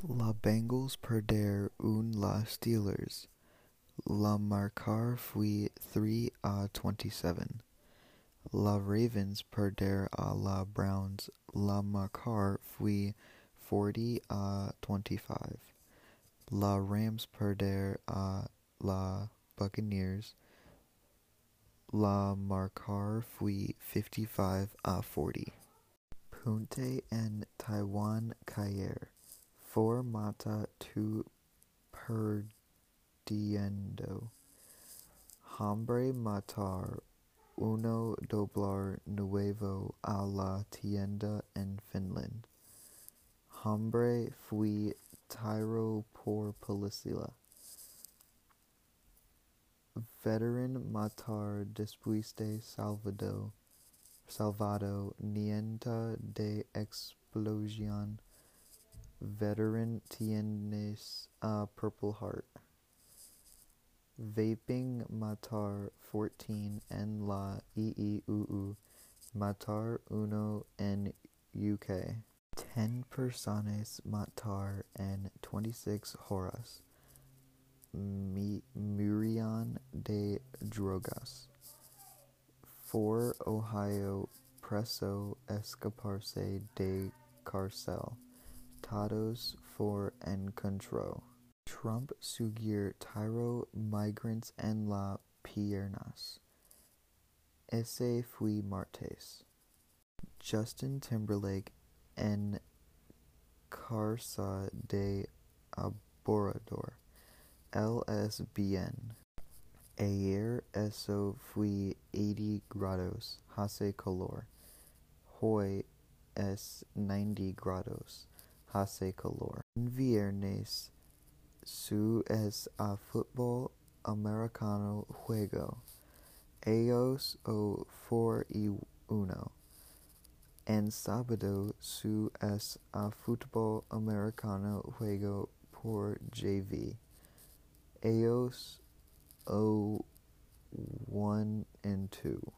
La Bengals perder un la Steelers. La marcar fue 3 a 27. La Ravens perder a uh, la Browns. La marcar fue 40 a 25. La Rams perder a la Buccaneers. La marcar fue 55 a 40. Punte en Taiwan caer. Four mata tu perdiendo. Hombre matar uno doblar nuevo a la tienda en Finland. Hombre fui tiro por policía. Veteran matar después de salvado, salvado nienta de explosión. Veteran tienes Purple Heart. Vaping matar 14 en la IIUU. Matar uno en UK. 10 personas matar en 26 horas. Mi, murión de drogas. 4 Ohio preso escaparse de cárcel. Todos for encontró. Trump Sugir tiro migrants en la piernas. Ese fue martes. Justin Timberlake en Carsa de Aborador. LSBN. Ayer eso fue 80 grados. Hace calor. Hoy es 90 grados. Hace calor. Viernes su es a fútbol americano juego. Ellos o for y uno. En sábado su es a fútbol americano juego por JV. Ellos o one and two.